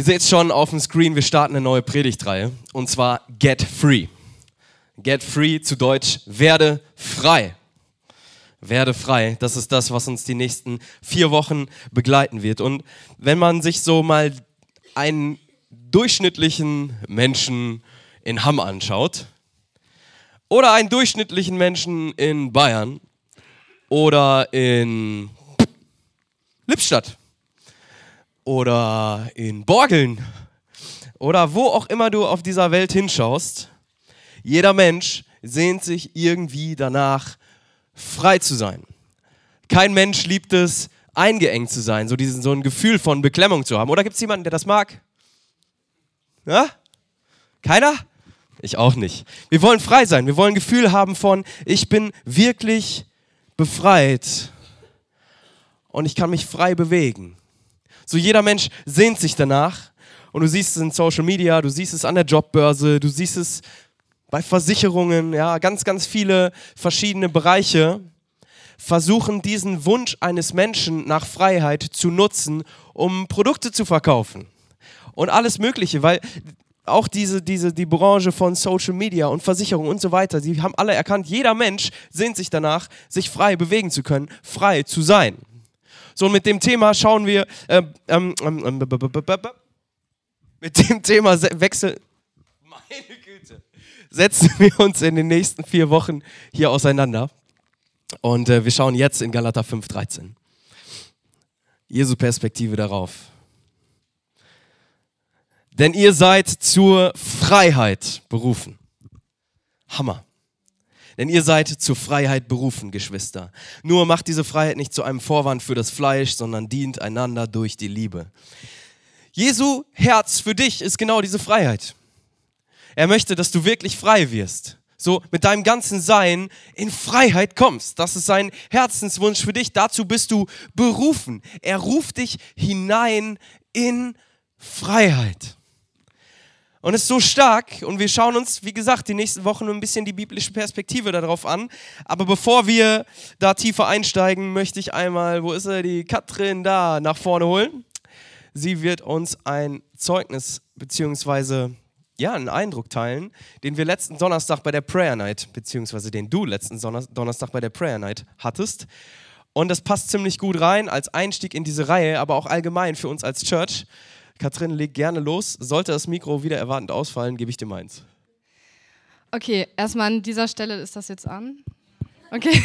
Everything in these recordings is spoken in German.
Ihr seht schon auf dem Screen, wir starten eine neue Predigtreihe und zwar Get Free. Get Free zu Deutsch, werde frei. Werde frei, das ist das, was uns die nächsten vier Wochen begleiten wird. Und wenn man sich so mal einen durchschnittlichen Menschen in Hamm anschaut oder einen durchschnittlichen Menschen in Bayern oder in Lippstadt oder in Borgeln oder wo auch immer du auf dieser Welt hinschaust, jeder Mensch sehnt sich irgendwie danach, frei zu sein. Kein Mensch liebt es, eingeengt zu sein, so, diesen, so ein Gefühl von Beklemmung zu haben. Oder gibt es jemanden, der das mag? Ja? Keiner? Ich auch nicht. Wir wollen frei sein. Wir wollen ein Gefühl haben von, ich bin wirklich befreit und ich kann mich frei bewegen. So jeder Mensch sehnt sich danach und du siehst es in Social Media, du siehst es an der Jobbörse, du siehst es bei Versicherungen, ja, ganz, ganz viele verschiedene Bereiche versuchen diesen Wunsch eines Menschen nach Freiheit zu nutzen, um Produkte zu verkaufen und alles Mögliche, weil auch diese, diese, die Branche von Social Media und Versicherung und so weiter, sie haben alle erkannt, jeder Mensch sehnt sich danach, sich frei bewegen zu können, frei zu sein. So, mit dem Thema schauen wir, mit dem Thema Wechsel, meine Güte, setzen wir uns in den nächsten vier Wochen hier auseinander. Und äh, wir schauen jetzt in Galater 5,13. Jesu Perspektive darauf. Denn ihr seid zur Freiheit berufen. Hammer. Denn ihr seid zur Freiheit berufen, Geschwister. Nur macht diese Freiheit nicht zu einem Vorwand für das Fleisch, sondern dient einander durch die Liebe. Jesu Herz für dich ist genau diese Freiheit. Er möchte, dass du wirklich frei wirst. So mit deinem ganzen Sein in Freiheit kommst. Das ist sein Herzenswunsch für dich. Dazu bist du berufen. Er ruft dich hinein in Freiheit. Und ist so stark und wir schauen uns, wie gesagt, die nächsten Wochen ein bisschen die biblische Perspektive darauf an. Aber bevor wir da tiefer einsteigen, möchte ich einmal, wo ist er, die Katrin da nach vorne holen. Sie wird uns ein Zeugnis beziehungsweise ja, einen Eindruck teilen, den wir letzten Donnerstag bei der Prayer Night, beziehungsweise den du letzten Donnerstag bei der Prayer Night hattest. Und das passt ziemlich gut rein als Einstieg in diese Reihe, aber auch allgemein für uns als Church. Katrin, leg gerne los. Sollte das Mikro wieder erwartend ausfallen, gebe ich dir meins. Okay, erstmal an dieser Stelle ist das jetzt an. Okay.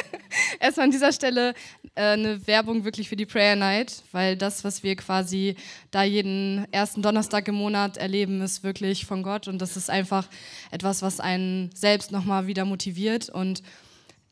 erstmal an dieser Stelle äh, eine Werbung wirklich für die Prayer Night, weil das, was wir quasi da jeden ersten Donnerstag im Monat erleben, ist wirklich von Gott und das ist einfach etwas, was einen selbst nochmal wieder motiviert und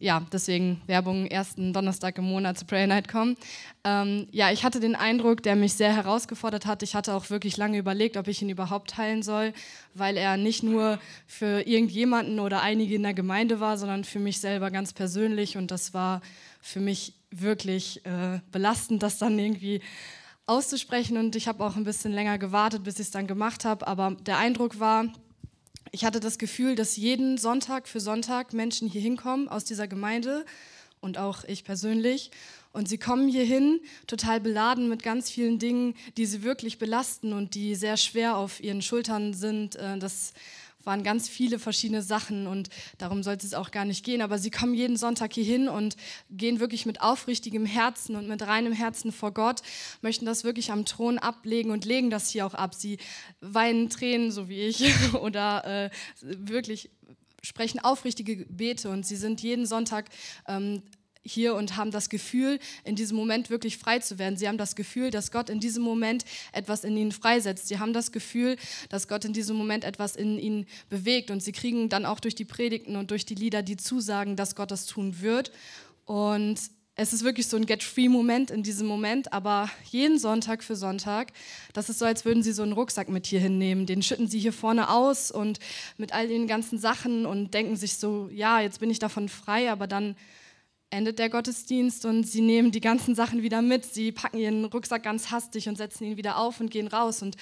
ja, deswegen Werbung ersten Donnerstag im Monat zu Prayer Night kommen. Ähm, ja, ich hatte den Eindruck, der mich sehr herausgefordert hat. Ich hatte auch wirklich lange überlegt, ob ich ihn überhaupt teilen soll, weil er nicht nur für irgendjemanden oder einige in der Gemeinde war, sondern für mich selber ganz persönlich. Und das war für mich wirklich äh, belastend, das dann irgendwie auszusprechen. Und ich habe auch ein bisschen länger gewartet, bis ich es dann gemacht habe. Aber der Eindruck war, ich hatte das Gefühl, dass jeden Sonntag für Sonntag Menschen hier hinkommen aus dieser Gemeinde und auch ich persönlich. Und sie kommen hierhin total beladen mit ganz vielen Dingen, die sie wirklich belasten und die sehr schwer auf ihren Schultern sind. Äh, das waren ganz viele verschiedene Sachen und darum sollte es auch gar nicht gehen. Aber sie kommen jeden Sonntag hier hin und gehen wirklich mit aufrichtigem Herzen und mit reinem Herzen vor Gott, möchten das wirklich am Thron ablegen und legen das hier auch ab. Sie weinen Tränen, so wie ich, oder äh, wirklich sprechen aufrichtige Gebete und sie sind jeden Sonntag ähm, hier und haben das Gefühl, in diesem Moment wirklich frei zu werden. Sie haben das Gefühl, dass Gott in diesem Moment etwas in ihnen freisetzt. Sie haben das Gefühl, dass Gott in diesem Moment etwas in ihnen bewegt. Und sie kriegen dann auch durch die Predigten und durch die Lieder die Zusagen, dass Gott das tun wird. Und es ist wirklich so ein Get-Free-Moment in diesem Moment, aber jeden Sonntag für Sonntag, das ist so, als würden sie so einen Rucksack mit hier hinnehmen. Den schütten sie hier vorne aus und mit all den ganzen Sachen und denken sich so, ja, jetzt bin ich davon frei, aber dann endet der Gottesdienst und sie nehmen die ganzen Sachen wieder mit. Sie packen ihren Rucksack ganz hastig und setzen ihn wieder auf und gehen raus. Und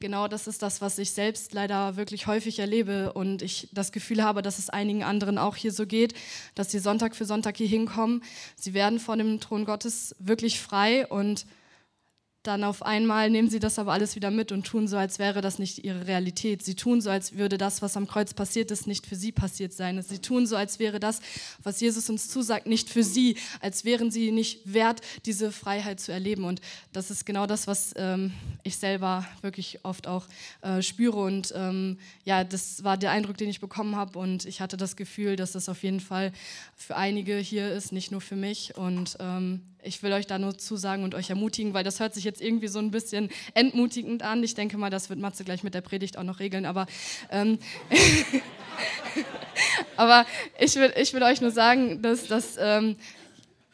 genau das ist das, was ich selbst leider wirklich häufig erlebe und ich das Gefühl habe, dass es einigen anderen auch hier so geht, dass sie Sonntag für Sonntag hier hinkommen. Sie werden vor dem Thron Gottes wirklich frei und dann auf einmal nehmen sie das aber alles wieder mit und tun so, als wäre das nicht ihre Realität. Sie tun so, als würde das, was am Kreuz passiert ist, nicht für sie passiert sein. Sie tun so, als wäre das, was Jesus uns zusagt, nicht für sie, als wären sie nicht wert, diese Freiheit zu erleben. Und das ist genau das, was ähm, ich selber wirklich oft auch äh, spüre. Und ähm, ja, das war der Eindruck, den ich bekommen habe. Und ich hatte das Gefühl, dass das auf jeden Fall für einige hier ist, nicht nur für mich. Und ähm, ich will euch da nur zusagen und euch ermutigen, weil das hört sich jetzt irgendwie so ein bisschen entmutigend an. Ich denke mal, das wird Matze gleich mit der Predigt auch noch regeln, aber, ähm, aber ich, will, ich will euch nur sagen, dass, dass ähm,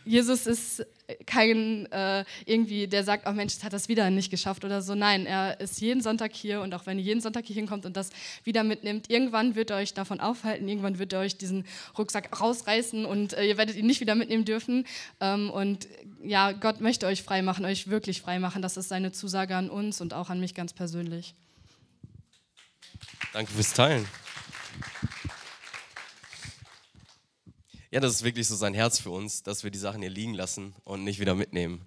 Jesus ist kein äh, irgendwie, der sagt, oh Mensch, jetzt hat das wieder nicht geschafft oder so. Nein, er ist jeden Sonntag hier und auch wenn ihr jeden Sonntag hier hinkommt und das wieder mitnimmt, irgendwann wird er euch davon aufhalten, irgendwann wird er euch diesen Rucksack rausreißen und äh, ihr werdet ihn nicht wieder mitnehmen dürfen. Ähm, und ja, Gott möchte euch frei machen, euch wirklich frei machen. Das ist seine Zusage an uns und auch an mich ganz persönlich. Danke fürs Teilen. Ja, das ist wirklich so sein Herz für uns, dass wir die Sachen hier liegen lassen und nicht wieder mitnehmen.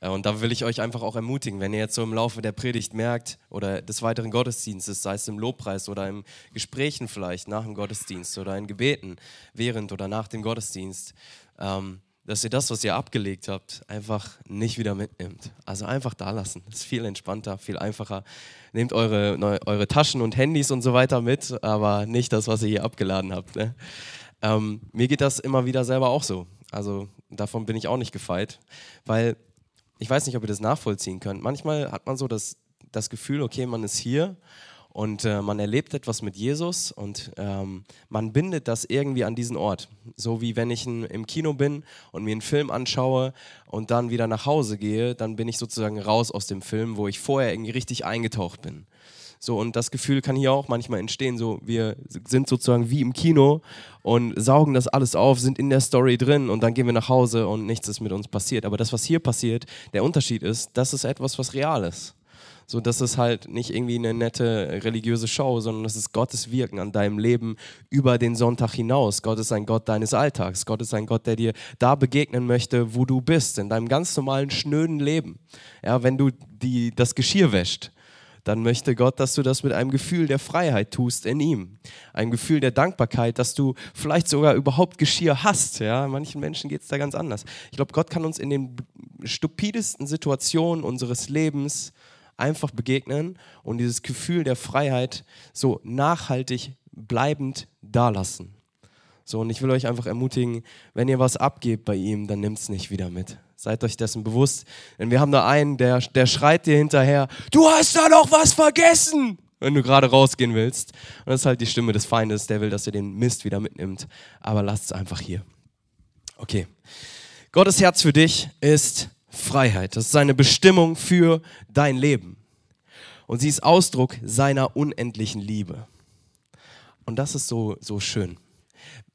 Äh, und da will ich euch einfach auch ermutigen, wenn ihr jetzt so im Laufe der Predigt merkt oder des weiteren Gottesdienstes, sei es im Lobpreis oder im Gesprächen vielleicht nach dem Gottesdienst oder in Gebeten während oder nach dem Gottesdienst, ähm, dass ihr das, was ihr abgelegt habt, einfach nicht wieder mitnimmt. Also einfach da lassen. Das ist viel entspannter, viel einfacher. Nehmt eure, eure Taschen und Handys und so weiter mit, aber nicht das, was ihr hier abgeladen habt. Ne? Ähm, mir geht das immer wieder selber auch so. Also davon bin ich auch nicht gefeit, weil ich weiß nicht, ob ihr das nachvollziehen könnt. Manchmal hat man so das, das Gefühl, okay, man ist hier und äh, man erlebt etwas mit Jesus und ähm, man bindet das irgendwie an diesen Ort. So wie wenn ich in, im Kino bin und mir einen Film anschaue und dann wieder nach Hause gehe, dann bin ich sozusagen raus aus dem Film, wo ich vorher irgendwie richtig eingetaucht bin. So, und das Gefühl kann hier auch manchmal entstehen, so wir sind sozusagen wie im Kino und saugen das alles auf, sind in der Story drin und dann gehen wir nach Hause und nichts ist mit uns passiert. Aber das, was hier passiert, der Unterschied ist, das ist etwas, was real ist. So, das ist halt nicht irgendwie eine nette religiöse Show, sondern das ist Gottes Wirken an deinem Leben über den Sonntag hinaus. Gott ist ein Gott deines Alltags. Gott ist ein Gott, der dir da begegnen möchte, wo du bist, in deinem ganz normalen, schnöden Leben. Ja, wenn du die, das Geschirr wäscht, dann möchte Gott, dass du das mit einem Gefühl der Freiheit tust in ihm. Ein Gefühl der Dankbarkeit, dass du vielleicht sogar überhaupt Geschirr hast. Ja? Manchen Menschen geht es da ganz anders. Ich glaube, Gott kann uns in den stupidesten Situationen unseres Lebens einfach begegnen und dieses Gefühl der Freiheit so nachhaltig bleibend dalassen. So, und ich will euch einfach ermutigen, wenn ihr was abgebt bei ihm, dann nimmt es nicht wieder mit. Seid euch dessen bewusst. Denn wir haben da einen, der, der schreit dir hinterher, du hast da noch was vergessen, wenn du gerade rausgehen willst. Und das ist halt die Stimme des Feindes, der will, dass ihr den Mist wieder mitnimmt. Aber lasst es einfach hier. Okay. Gottes Herz für dich ist Freiheit. Das ist seine Bestimmung für dein Leben. Und sie ist Ausdruck seiner unendlichen Liebe. Und das ist so, so schön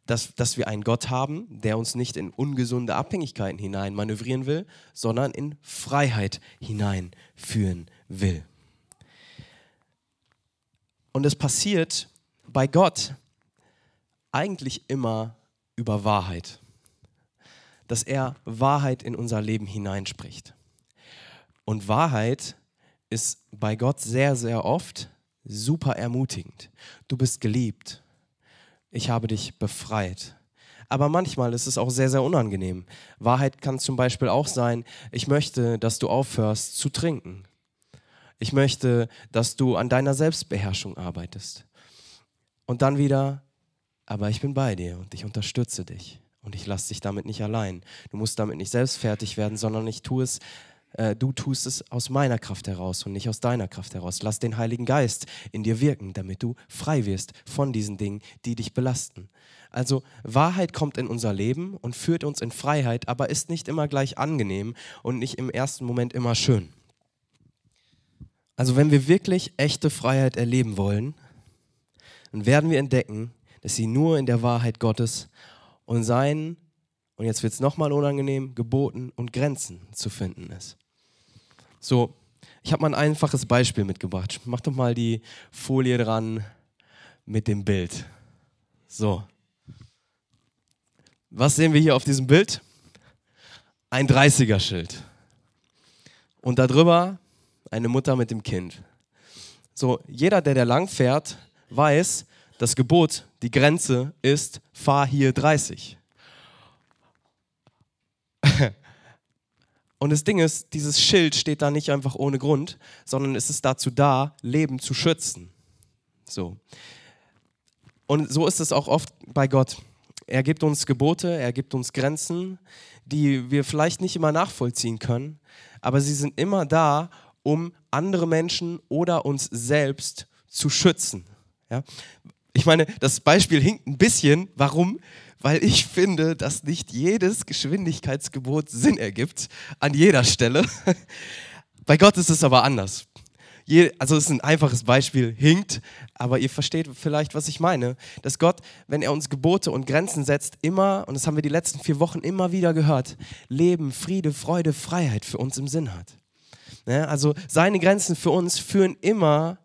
dass, dass wir einen Gott haben, der uns nicht in ungesunde Abhängigkeiten hinein manövrieren will, sondern in Freiheit hineinführen will. Und es passiert bei Gott eigentlich immer über Wahrheit, dass er Wahrheit in unser Leben hineinspricht. Und Wahrheit ist bei Gott sehr, sehr oft super ermutigend. Du bist geliebt, ich habe dich befreit. Aber manchmal ist es auch sehr, sehr unangenehm. Wahrheit kann zum Beispiel auch sein, ich möchte, dass du aufhörst zu trinken. Ich möchte, dass du an deiner Selbstbeherrschung arbeitest. Und dann wieder, aber ich bin bei dir und ich unterstütze dich. Und ich lasse dich damit nicht allein. Du musst damit nicht selbst fertig werden, sondern ich tue es äh, du tust es aus meiner Kraft heraus und nicht aus deiner Kraft heraus. Lass den Heiligen Geist in dir wirken, damit du frei wirst von diesen Dingen, die dich belasten. Also Wahrheit kommt in unser Leben und führt uns in Freiheit, aber ist nicht immer gleich angenehm und nicht im ersten Moment immer schön. Also wenn wir wirklich echte Freiheit erleben wollen, dann werden wir entdecken, dass sie nur in der Wahrheit Gottes und seinen und jetzt wird es nochmal unangenehm, Geboten und Grenzen zu finden ist. So, ich habe mal ein einfaches Beispiel mitgebracht. Mach doch mal die Folie dran mit dem Bild. So. Was sehen wir hier auf diesem Bild? Ein 30er-Schild. und darüber eine Mutter mit dem Kind. So, jeder, der da lang fährt, weiß, das Gebot, die Grenze ist, fahr hier 30. Und das Ding ist, dieses Schild steht da nicht einfach ohne Grund, sondern es ist dazu da, Leben zu schützen. So. Und so ist es auch oft bei Gott. Er gibt uns Gebote, er gibt uns Grenzen, die wir vielleicht nicht immer nachvollziehen können, aber sie sind immer da, um andere Menschen oder uns selbst zu schützen. Ja? Ich meine, das Beispiel hinkt ein bisschen. Warum? Weil ich finde, dass nicht jedes Geschwindigkeitsgebot Sinn ergibt, an jeder Stelle. Bei Gott ist es aber anders. also es ist ein einfaches Beispiel, hinkt, aber ihr versteht vielleicht, was ich meine. Dass Gott, wenn er uns Gebote und Grenzen setzt, immer, und das haben wir die letzten vier Wochen immer wieder gehört, Leben, Friede, Freude, Freiheit für uns im Sinn hat. Ja, also seine Grenzen für uns führen immer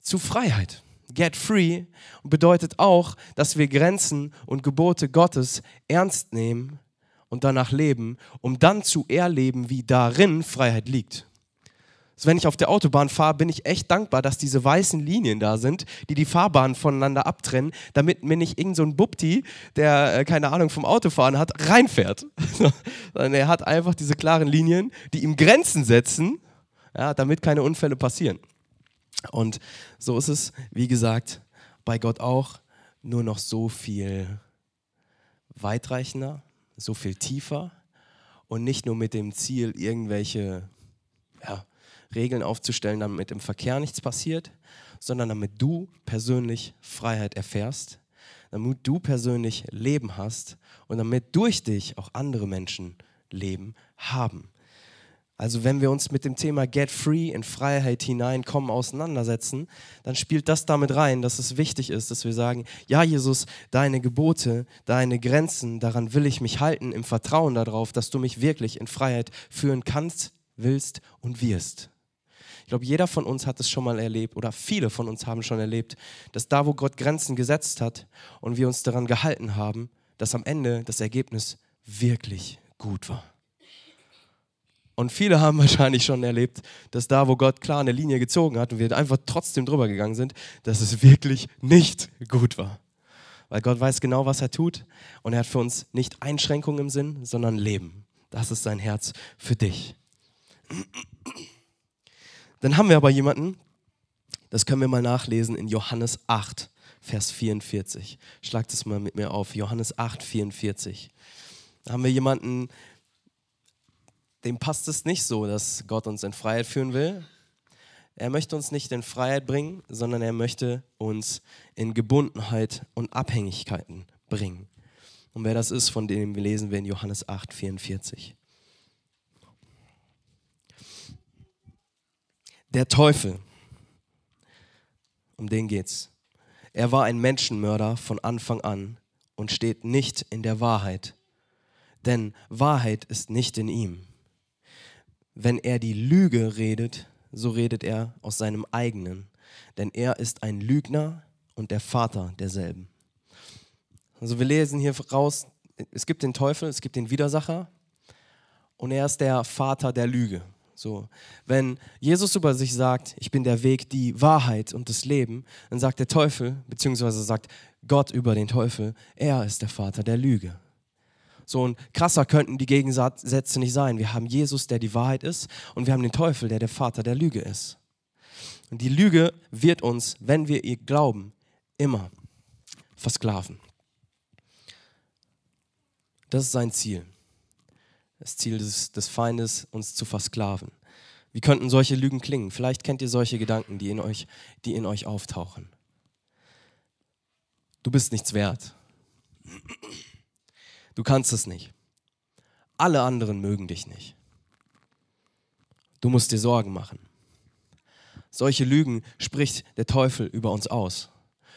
zu Freiheit. Get free bedeutet auch, dass wir Grenzen und Gebote Gottes ernst nehmen und danach leben, um dann zu erleben, wie darin Freiheit liegt. Also wenn ich auf der Autobahn fahre, bin ich echt dankbar, dass diese weißen Linien da sind, die die Fahrbahnen voneinander abtrennen, damit mir nicht irgend so Bubti, der äh, keine Ahnung vom Autofahren hat, reinfährt. Sondern er hat einfach diese klaren Linien, die ihm Grenzen setzen, ja, damit keine Unfälle passieren. Und so ist es, wie gesagt, bei Gott auch nur noch so viel weitreichender, so viel tiefer und nicht nur mit dem Ziel, irgendwelche ja, Regeln aufzustellen, damit im Verkehr nichts passiert, sondern damit du persönlich Freiheit erfährst, damit du persönlich Leben hast und damit durch dich auch andere Menschen Leben haben. Also wenn wir uns mit dem Thema Get Free in Freiheit hineinkommen auseinandersetzen, dann spielt das damit rein, dass es wichtig ist, dass wir sagen, ja Jesus, deine Gebote, deine Grenzen, daran will ich mich halten, im Vertrauen darauf, dass du mich wirklich in Freiheit führen kannst, willst und wirst. Ich glaube, jeder von uns hat es schon mal erlebt oder viele von uns haben schon erlebt, dass da, wo Gott Grenzen gesetzt hat und wir uns daran gehalten haben, dass am Ende das Ergebnis wirklich gut war. Und viele haben wahrscheinlich schon erlebt, dass da, wo Gott klar eine Linie gezogen hat und wir einfach trotzdem drüber gegangen sind, dass es wirklich nicht gut war. Weil Gott weiß genau, was er tut und er hat für uns nicht Einschränkungen im Sinn, sondern Leben. Das ist sein Herz für dich. Dann haben wir aber jemanden, das können wir mal nachlesen in Johannes 8, Vers 44. Schlagt es mal mit mir auf, Johannes 8, 44. Da haben wir jemanden, dem passt es nicht so, dass Gott uns in Freiheit führen will. Er möchte uns nicht in Freiheit bringen, sondern er möchte uns in Gebundenheit und Abhängigkeiten bringen. Und wer das ist, von dem lesen wir in Johannes 8, 44. Der Teufel, um den geht's. Er war ein Menschenmörder von Anfang an und steht nicht in der Wahrheit, denn Wahrheit ist nicht in ihm. Wenn er die Lüge redet, so redet er aus seinem eigenen, denn er ist ein Lügner und der Vater derselben. Also wir lesen hier raus, es gibt den Teufel, es gibt den Widersacher und er ist der Vater der Lüge. So, wenn Jesus über sich sagt, ich bin der Weg, die Wahrheit und das Leben, dann sagt der Teufel, beziehungsweise sagt Gott über den Teufel, er ist der Vater der Lüge. So ein krasser könnten die Gegensätze nicht sein. Wir haben Jesus, der die Wahrheit ist, und wir haben den Teufel, der der Vater der Lüge ist. Und die Lüge wird uns, wenn wir ihr glauben, immer versklaven. Das ist sein Ziel. Das Ziel des, des Feindes, uns zu versklaven. Wie könnten solche Lügen klingen? Vielleicht kennt ihr solche Gedanken, die in euch, die in euch auftauchen. Du bist nichts wert. Du kannst es nicht. Alle anderen mögen dich nicht. Du musst dir Sorgen machen. Solche Lügen spricht der Teufel über uns aus,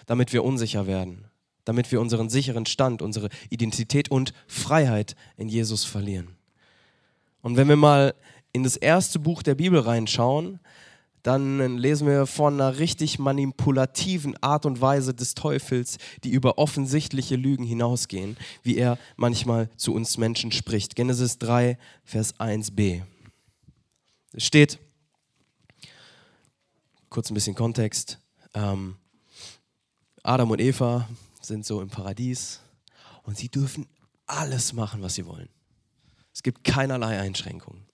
damit wir unsicher werden, damit wir unseren sicheren Stand, unsere Identität und Freiheit in Jesus verlieren. Und wenn wir mal in das erste Buch der Bibel reinschauen, dann lesen wir von einer richtig manipulativen Art und Weise des Teufels, die über offensichtliche Lügen hinausgehen, wie er manchmal zu uns Menschen spricht. Genesis 3, Vers 1b. Es steht, kurz ein bisschen Kontext, ähm, Adam und Eva sind so im Paradies und sie dürfen alles machen, was sie wollen. Es gibt keinerlei Einschränkungen,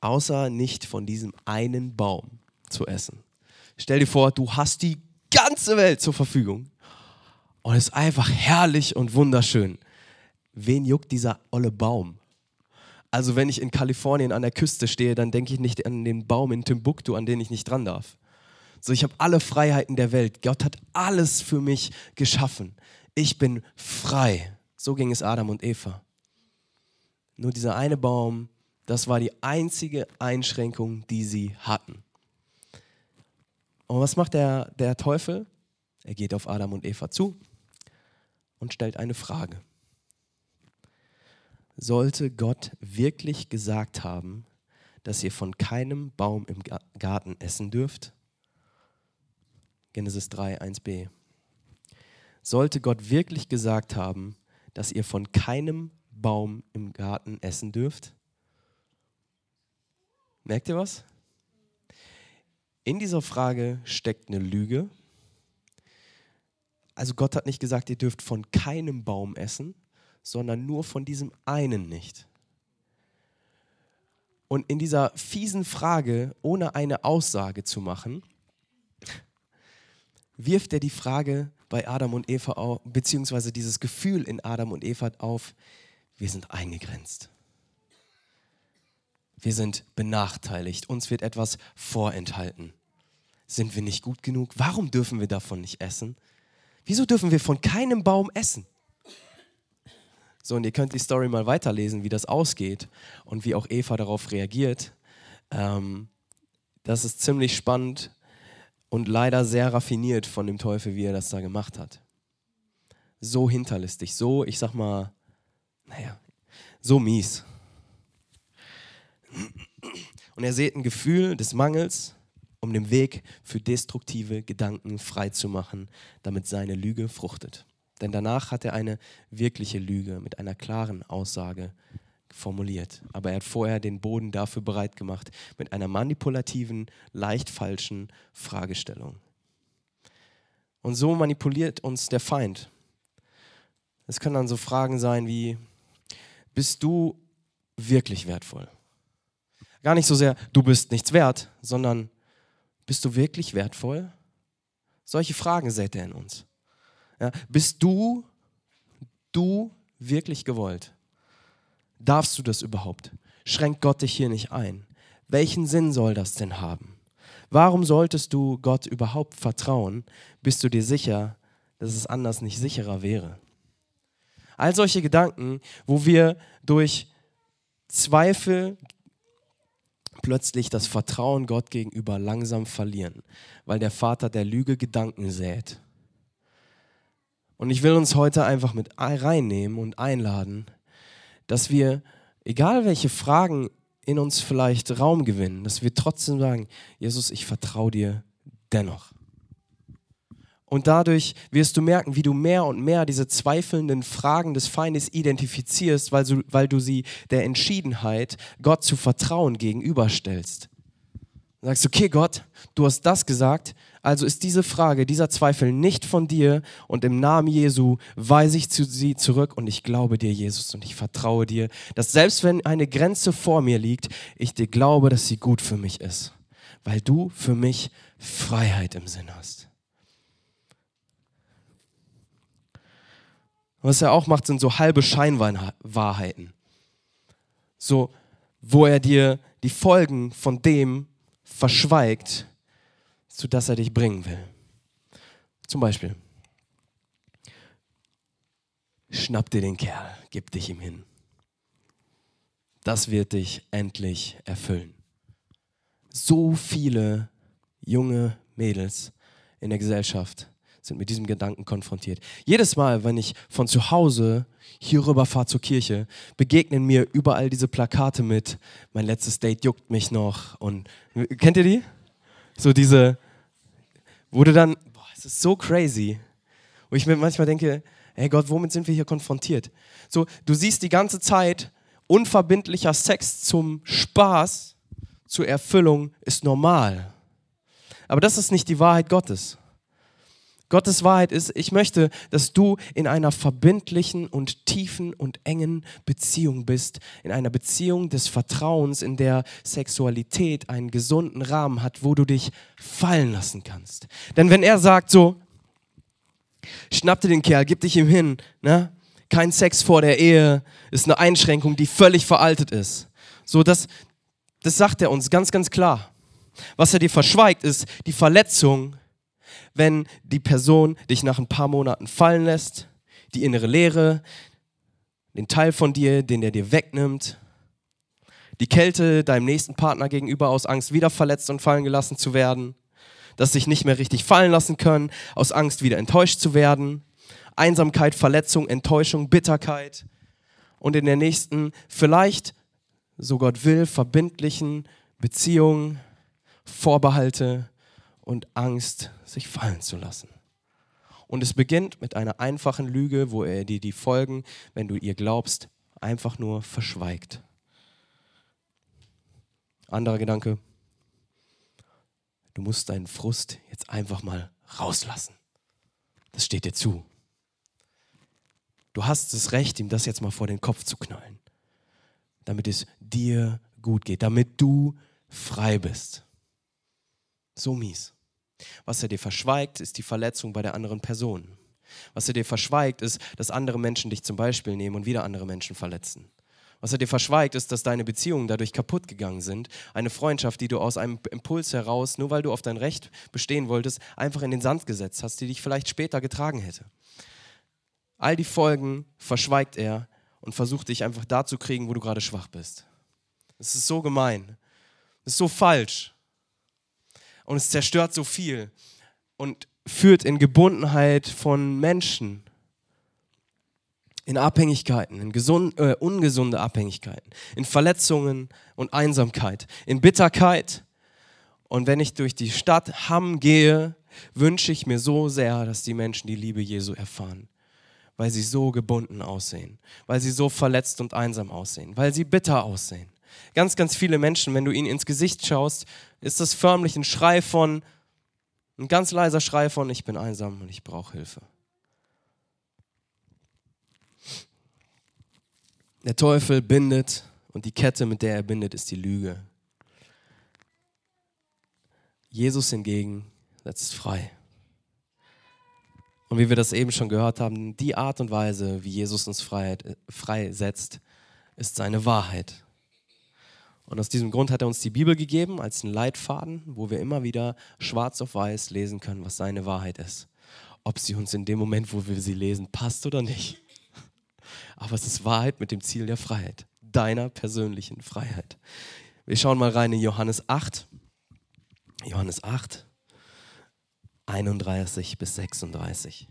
außer nicht von diesem einen Baum zu essen. Stell dir vor, du hast die ganze Welt zur Verfügung und es ist einfach herrlich und wunderschön. Wen juckt dieser olle Baum? Also wenn ich in Kalifornien an der Küste stehe, dann denke ich nicht an den Baum in Timbuktu, an den ich nicht dran darf. So, ich habe alle Freiheiten der Welt. Gott hat alles für mich geschaffen. Ich bin frei. So ging es Adam und Eva. Nur dieser eine Baum, das war die einzige Einschränkung, die sie hatten. Und was macht der, der Teufel? Er geht auf Adam und Eva zu und stellt eine Frage. Sollte Gott wirklich gesagt haben, dass ihr von keinem Baum im Garten essen dürft? Genesis 3, 1b. Sollte Gott wirklich gesagt haben, dass ihr von keinem Baum im Garten essen dürft? Merkt ihr was? In dieser Frage steckt eine Lüge. Also Gott hat nicht gesagt, ihr dürft von keinem Baum essen, sondern nur von diesem einen nicht. Und in dieser fiesen Frage, ohne eine Aussage zu machen, wirft er die Frage bei Adam und Eva auf, beziehungsweise dieses Gefühl in Adam und Eva auf, wir sind eingegrenzt. Wir sind benachteiligt, uns wird etwas vorenthalten. Sind wir nicht gut genug? Warum dürfen wir davon nicht essen? Wieso dürfen wir von keinem Baum essen? So, und ihr könnt die Story mal weiterlesen, wie das ausgeht und wie auch Eva darauf reagiert. Ähm, das ist ziemlich spannend und leider sehr raffiniert von dem Teufel, wie er das da gemacht hat. So hinterlistig, so, ich sag mal, naja, so mies. Und er seht ein Gefühl des Mangels, um den Weg für destruktive Gedanken freizumachen, damit seine Lüge fruchtet. Denn danach hat er eine wirkliche Lüge mit einer klaren Aussage formuliert. Aber er hat vorher den Boden dafür bereit gemacht mit einer manipulativen, leicht falschen Fragestellung. Und so manipuliert uns der Feind. Es können dann so Fragen sein wie, bist du wirklich wertvoll? Gar nicht so sehr, du bist nichts wert, sondern bist du wirklich wertvoll? Solche Fragen seht er in uns. Ja, bist du, du wirklich gewollt? Darfst du das überhaupt? Schränkt Gott dich hier nicht ein? Welchen Sinn soll das denn haben? Warum solltest du Gott überhaupt vertrauen? Bist du dir sicher, dass es anders nicht sicherer wäre? All solche Gedanken, wo wir durch Zweifel plötzlich das Vertrauen Gott gegenüber langsam verlieren, weil der Vater der Lüge Gedanken sät. Und ich will uns heute einfach mit reinnehmen und einladen, dass wir, egal welche Fragen in uns vielleicht Raum gewinnen, dass wir trotzdem sagen, Jesus, ich vertraue dir dennoch. Und dadurch wirst du merken, wie du mehr und mehr diese zweifelnden Fragen des Feindes identifizierst, weil du, weil du sie der Entschiedenheit, Gott zu vertrauen, gegenüberstellst. Du sagst, okay Gott, du hast das gesagt, also ist diese Frage, dieser Zweifel nicht von dir und im Namen Jesu weise ich zu sie zurück und ich glaube dir, Jesus, und ich vertraue dir, dass selbst wenn eine Grenze vor mir liegt, ich dir glaube, dass sie gut für mich ist, weil du für mich Freiheit im Sinn hast. Was er auch macht, sind so halbe Scheinwahrheiten. So, wo er dir die Folgen von dem verschweigt, sodass er dich bringen will. Zum Beispiel, schnapp dir den Kerl, gib dich ihm hin. Das wird dich endlich erfüllen. So viele junge Mädels in der Gesellschaft sind mit diesem Gedanken konfrontiert. Jedes Mal, wenn ich von zu Hause hier rüber fahre zur Kirche, begegnen mir überall diese Plakate mit, mein letztes Date juckt mich noch. Und kennt ihr die? So diese, wurde dann, boah, es ist so crazy, wo ich mir manchmal denke, hey Gott, womit sind wir hier konfrontiert? So, du siehst die ganze Zeit unverbindlicher Sex zum Spaß, zur Erfüllung ist normal. Aber das ist nicht die Wahrheit Gottes. Gottes Wahrheit ist, ich möchte, dass du in einer verbindlichen und tiefen und engen Beziehung bist, in einer Beziehung des Vertrauens, in der Sexualität einen gesunden Rahmen hat, wo du dich fallen lassen kannst. Denn wenn er sagt so, schnapp dir den Kerl, gib dich ihm hin, ne? kein Sex vor der Ehe ist eine Einschränkung, die völlig veraltet ist. So, das, das sagt er uns ganz, ganz klar. Was er dir verschweigt, ist die Verletzung, wenn die Person dich nach ein paar Monaten fallen lässt, die innere Leere, den Teil von dir, den er dir wegnimmt, die Kälte deinem nächsten Partner gegenüber aus Angst, wieder verletzt und fallen gelassen zu werden, das sich nicht mehr richtig fallen lassen können, aus Angst, wieder enttäuscht zu werden, Einsamkeit, Verletzung, Enttäuschung, Bitterkeit und in der nächsten, vielleicht, so Gott will, verbindlichen Beziehung, Vorbehalte, und Angst, sich fallen zu lassen. Und es beginnt mit einer einfachen Lüge, wo er dir die Folgen, wenn du ihr glaubst, einfach nur verschweigt. Anderer Gedanke. Du musst deinen Frust jetzt einfach mal rauslassen. Das steht dir zu. Du hast das Recht, ihm das jetzt mal vor den Kopf zu knallen, damit es dir gut geht, damit du frei bist. So mies. Was er dir verschweigt, ist die Verletzung bei der anderen Person. Was er dir verschweigt, ist, dass andere Menschen dich zum Beispiel nehmen und wieder andere Menschen verletzen. Was er dir verschweigt, ist, dass deine Beziehungen dadurch kaputt gegangen sind. Eine Freundschaft, die du aus einem Impuls heraus, nur weil du auf dein Recht bestehen wolltest, einfach in den Sand gesetzt hast, die dich vielleicht später getragen hätte. All die Folgen verschweigt er und versucht dich einfach da zu kriegen, wo du gerade schwach bist. Es ist so gemein. Es ist so falsch und es zerstört so viel und führt in Gebundenheit von Menschen, in Abhängigkeiten, in gesund, äh, ungesunde Abhängigkeiten, in Verletzungen und Einsamkeit, in Bitterkeit. Und wenn ich durch die Stadt Hamm gehe, wünsche ich mir so sehr, dass die Menschen die Liebe Jesu erfahren, weil sie so gebunden aussehen, weil sie so verletzt und einsam aussehen, weil sie bitter aussehen. Ganz, ganz viele Menschen, wenn du ihnen ins Gesicht schaust, ist das förmlich ein Schrei von, ein ganz leiser Schrei von, ich bin einsam und ich brauche Hilfe. Der Teufel bindet und die Kette, mit der er bindet, ist die Lüge. Jesus hingegen setzt frei. Und wie wir das eben schon gehört haben, die Art und Weise, wie Jesus uns Freiheit, freisetzt, ist seine Wahrheit. Und aus diesem Grund hat er uns die Bibel gegeben als einen Leitfaden, wo wir immer wieder schwarz auf weiß lesen können, was seine Wahrheit ist. Ob sie uns in dem Moment, wo wir sie lesen, passt oder nicht. Aber es ist Wahrheit mit dem Ziel der Freiheit, deiner persönlichen Freiheit. Wir schauen mal rein in Johannes 8. Johannes 8, 31 bis 36.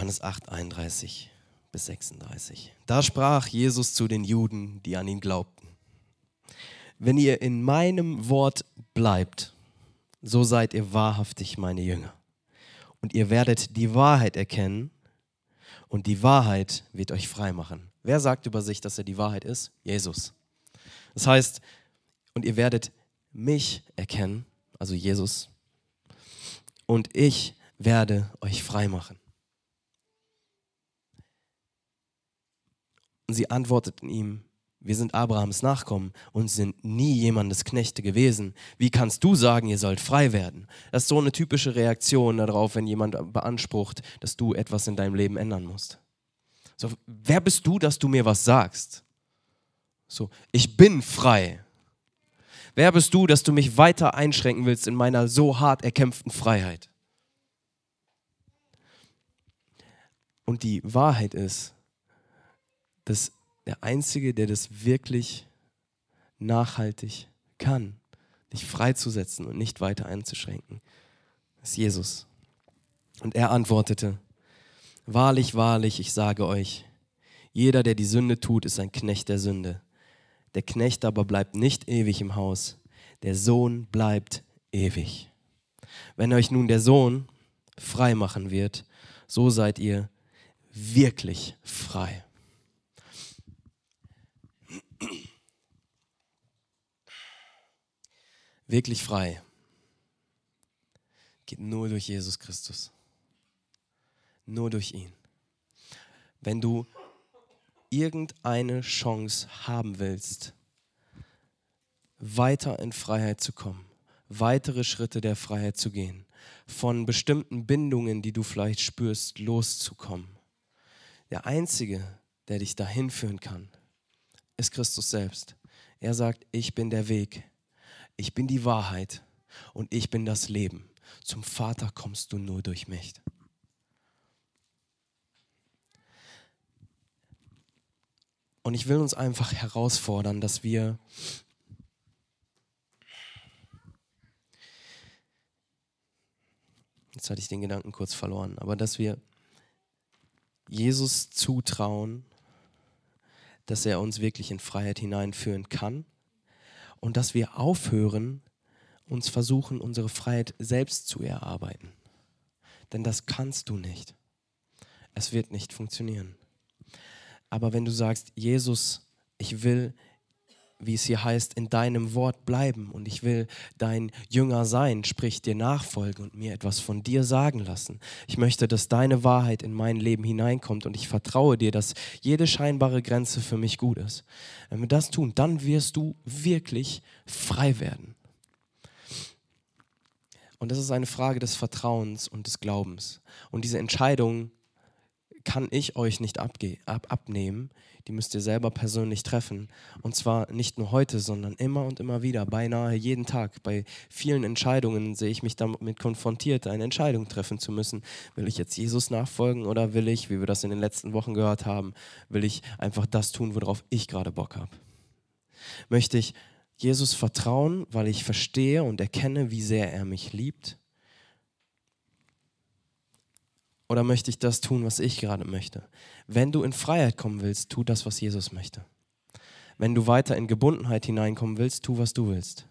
Johannes 8, 31 bis 36. Da sprach Jesus zu den Juden, die an ihn glaubten. Wenn ihr in meinem Wort bleibt, so seid ihr wahrhaftig meine Jünger. Und ihr werdet die Wahrheit erkennen und die Wahrheit wird euch frei machen. Wer sagt über sich, dass er die Wahrheit ist? Jesus. Das heißt, und ihr werdet mich erkennen, also Jesus, und ich werde euch frei machen. Und sie antworteten ihm, wir sind Abrahams Nachkommen und sind nie jemandes Knechte gewesen. Wie kannst du sagen, ihr sollt frei werden? Das ist so eine typische Reaktion darauf, wenn jemand beansprucht, dass du etwas in deinem Leben ändern musst. So, wer bist du, dass du mir was sagst? So, ich bin frei. Wer bist du, dass du mich weiter einschränken willst in meiner so hart erkämpften Freiheit? Und die Wahrheit ist, dass der Einzige, der das wirklich nachhaltig kann, dich freizusetzen und nicht weiter einzuschränken, ist Jesus. Und er antwortete, Wahrlich, wahrlich, ich sage euch, jeder, der die Sünde tut, ist ein Knecht der Sünde. Der Knecht aber bleibt nicht ewig im Haus, der Sohn bleibt ewig. Wenn euch nun der Sohn frei machen wird, so seid ihr wirklich frei. Wirklich frei geht nur durch Jesus Christus. Nur durch ihn. Wenn du irgendeine Chance haben willst, weiter in Freiheit zu kommen, weitere Schritte der Freiheit zu gehen, von bestimmten Bindungen, die du vielleicht spürst, loszukommen. Der Einzige, der dich dahin führen kann, ist Christus selbst. Er sagt, ich bin der Weg, ich bin die Wahrheit und ich bin das Leben. Zum Vater kommst du nur durch mich. Und ich will uns einfach herausfordern, dass wir jetzt hatte ich den Gedanken kurz verloren, aber dass wir Jesus zutrauen, dass er uns wirklich in Freiheit hineinführen kann und dass wir aufhören, uns versuchen, unsere Freiheit selbst zu erarbeiten. Denn das kannst du nicht. Es wird nicht funktionieren. Aber wenn du sagst, Jesus, ich will wie es hier heißt, in deinem Wort bleiben und ich will dein Jünger sein, sprich dir nachfolgen und mir etwas von dir sagen lassen. Ich möchte, dass deine Wahrheit in mein Leben hineinkommt und ich vertraue dir, dass jede scheinbare Grenze für mich gut ist. Wenn wir das tun, dann wirst du wirklich frei werden. Und das ist eine Frage des Vertrauens und des Glaubens. Und diese Entscheidung kann ich euch nicht ab abnehmen die müsst ihr selber persönlich treffen. Und zwar nicht nur heute, sondern immer und immer wieder, beinahe jeden Tag. Bei vielen Entscheidungen sehe ich mich damit konfrontiert, eine Entscheidung treffen zu müssen. Will ich jetzt Jesus nachfolgen oder will ich, wie wir das in den letzten Wochen gehört haben, will ich einfach das tun, worauf ich gerade Bock habe? Möchte ich Jesus vertrauen, weil ich verstehe und erkenne, wie sehr er mich liebt? Oder möchte ich das tun, was ich gerade möchte? Wenn du in Freiheit kommen willst, tu das, was Jesus möchte. Wenn du weiter in Gebundenheit hineinkommen willst, tu, was du willst.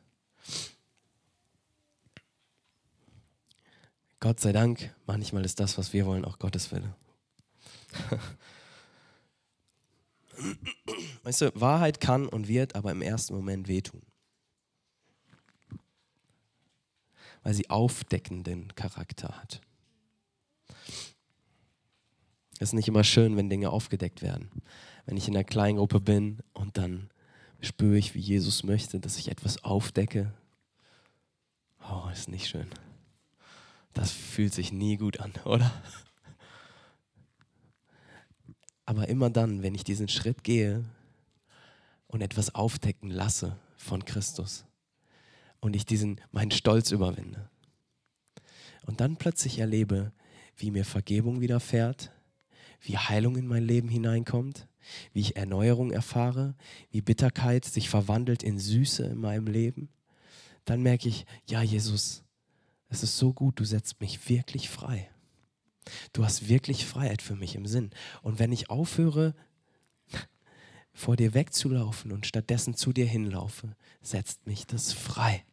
Gott sei Dank, manchmal ist das, was wir wollen, auch Gottes Wille. Weißt du, Wahrheit kann und wird aber im ersten Moment wehtun. Weil sie aufdeckenden Charakter hat. Es ist nicht immer schön, wenn Dinge aufgedeckt werden. Wenn ich in einer kleinen Gruppe bin und dann spüre ich, wie Jesus möchte, dass ich etwas aufdecke. Oh, ist nicht schön. Das fühlt sich nie gut an, oder? Aber immer dann, wenn ich diesen Schritt gehe und etwas aufdecken lasse von Christus und ich diesen meinen Stolz überwinde und dann plötzlich erlebe, wie mir Vergebung widerfährt, wie Heilung in mein Leben hineinkommt, wie ich Erneuerung erfahre, wie Bitterkeit sich verwandelt in Süße in meinem Leben, dann merke ich, ja Jesus, es ist so gut, du setzt mich wirklich frei. Du hast wirklich Freiheit für mich im Sinn. Und wenn ich aufhöre, vor dir wegzulaufen und stattdessen zu dir hinlaufe, setzt mich das frei.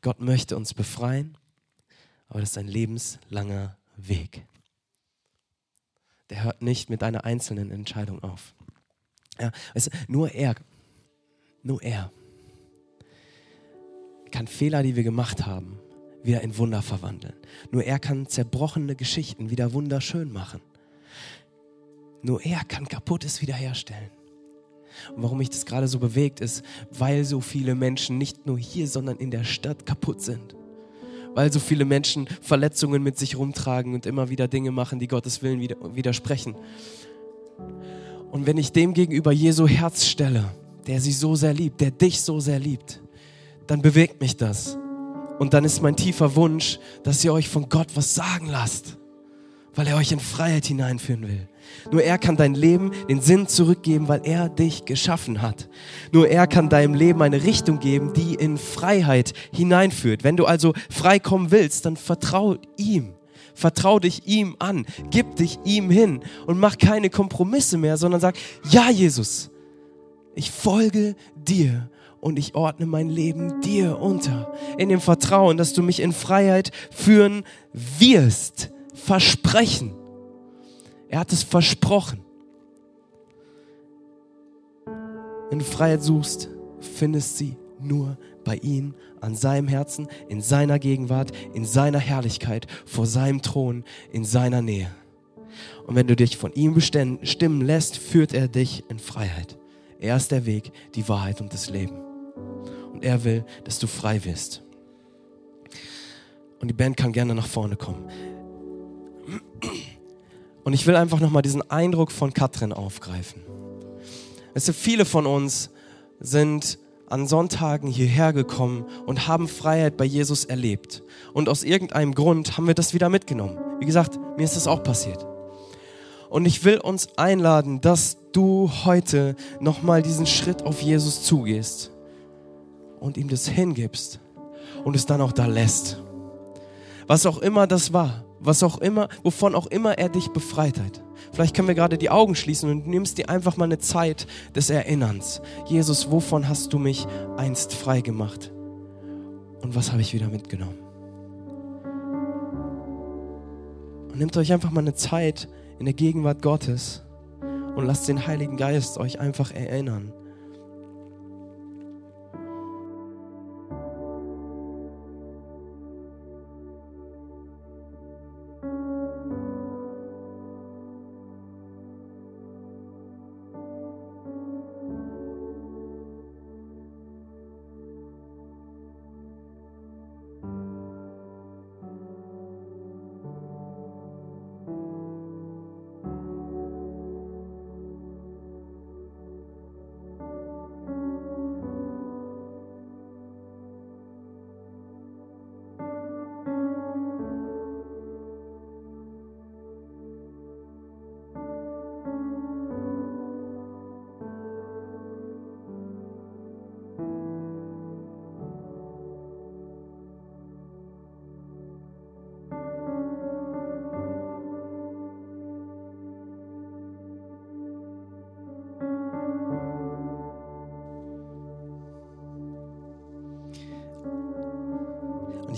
Gott möchte uns befreien, aber das ist ein lebenslanger Weg der hört nicht mit einer einzelnen Entscheidung auf. Ja, du, nur er, nur er kann Fehler, die wir gemacht haben, wieder in Wunder verwandeln. Nur er kann zerbrochene Geschichten wieder wunderschön machen. Nur er kann Kaputtes wiederherstellen. Und warum mich das gerade so bewegt, ist, weil so viele Menschen nicht nur hier, sondern in der Stadt kaputt sind weil so viele Menschen Verletzungen mit sich rumtragen und immer wieder Dinge machen, die Gottes Willen widersprechen. Und wenn ich dem gegenüber Jesu Herz stelle, der sie so sehr liebt, der dich so sehr liebt, dann bewegt mich das. Und dann ist mein tiefer Wunsch, dass ihr euch von Gott was sagen lasst weil er euch in Freiheit hineinführen will. Nur er kann dein Leben den Sinn zurückgeben, weil er dich geschaffen hat. Nur er kann deinem Leben eine Richtung geben, die in Freiheit hineinführt. Wenn du also frei kommen willst, dann vertrau ihm. Vertrau dich ihm an. Gib dich ihm hin und mach keine Kompromisse mehr, sondern sag, ja Jesus, Ich folge dir und ich ordne mein Leben dir unter. In dem Vertrauen, dass du mich in Freiheit führen wirst. Versprechen. Er hat es versprochen. Wenn du Freiheit suchst, findest sie nur bei ihm, an seinem Herzen, in seiner Gegenwart, in seiner Herrlichkeit, vor seinem Thron, in seiner Nähe. Und wenn du dich von ihm bestimmen lässt, führt er dich in Freiheit. Er ist der Weg, die Wahrheit und das Leben. Und er will, dass du frei wirst. Und die Band kann gerne nach vorne kommen. Und ich will einfach nochmal diesen Eindruck von Katrin aufgreifen. Weißt du, viele von uns sind an Sonntagen hierher gekommen und haben Freiheit bei Jesus erlebt. Und aus irgendeinem Grund haben wir das wieder mitgenommen. Wie gesagt, mir ist das auch passiert. Und ich will uns einladen, dass du heute nochmal diesen Schritt auf Jesus zugehst und ihm das hingibst und es dann auch da lässt. Was auch immer das war, was auch immer, wovon auch immer er dich befreit hat. Vielleicht können wir gerade die Augen schließen und nimmst dir einfach mal eine Zeit des Erinnerns. Jesus, wovon hast du mich einst frei gemacht? Und was habe ich wieder mitgenommen? Und nehmt euch einfach mal eine Zeit in der Gegenwart Gottes und lasst den Heiligen Geist euch einfach erinnern.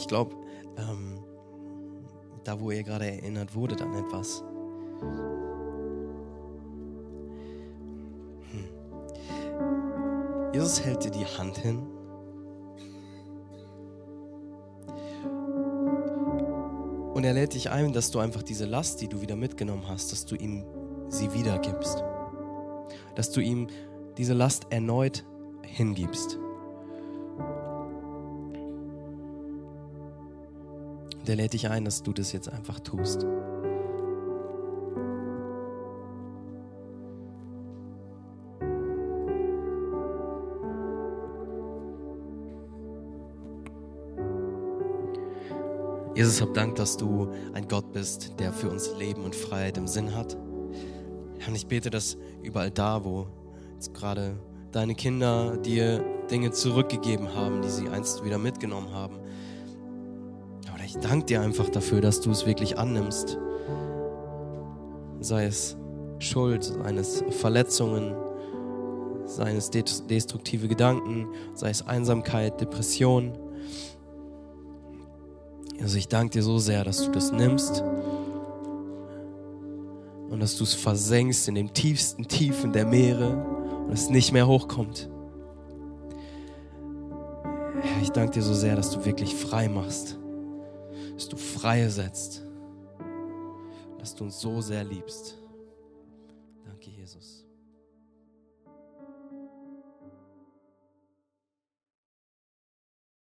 Ich glaube, ähm, da wo ihr gerade erinnert wurde an etwas. Hm. Jesus hält dir die Hand hin. Und er lädt dich ein, dass du einfach diese Last, die du wieder mitgenommen hast, dass du ihm sie wiedergibst. Dass du ihm diese Last erneut hingibst. Der lädt dich ein, dass du das jetzt einfach tust. Jesus, hab Dank, dass du ein Gott bist, der für uns Leben und Freiheit im Sinn hat. Und ich bete, dass überall da, wo gerade deine Kinder dir Dinge zurückgegeben haben, die sie einst wieder mitgenommen haben, ich danke dir einfach dafür, dass du es wirklich annimmst. Sei es Schuld, seien es Verletzungen, seien es destruktive Gedanken, sei es Einsamkeit, Depression. Also ich danke dir so sehr, dass du das nimmst und dass du es versenkst in den tiefsten Tiefen der Meere und es nicht mehr hochkommt. Ich danke dir so sehr, dass du wirklich frei machst dass du frei setzt, dass du uns so sehr liebst.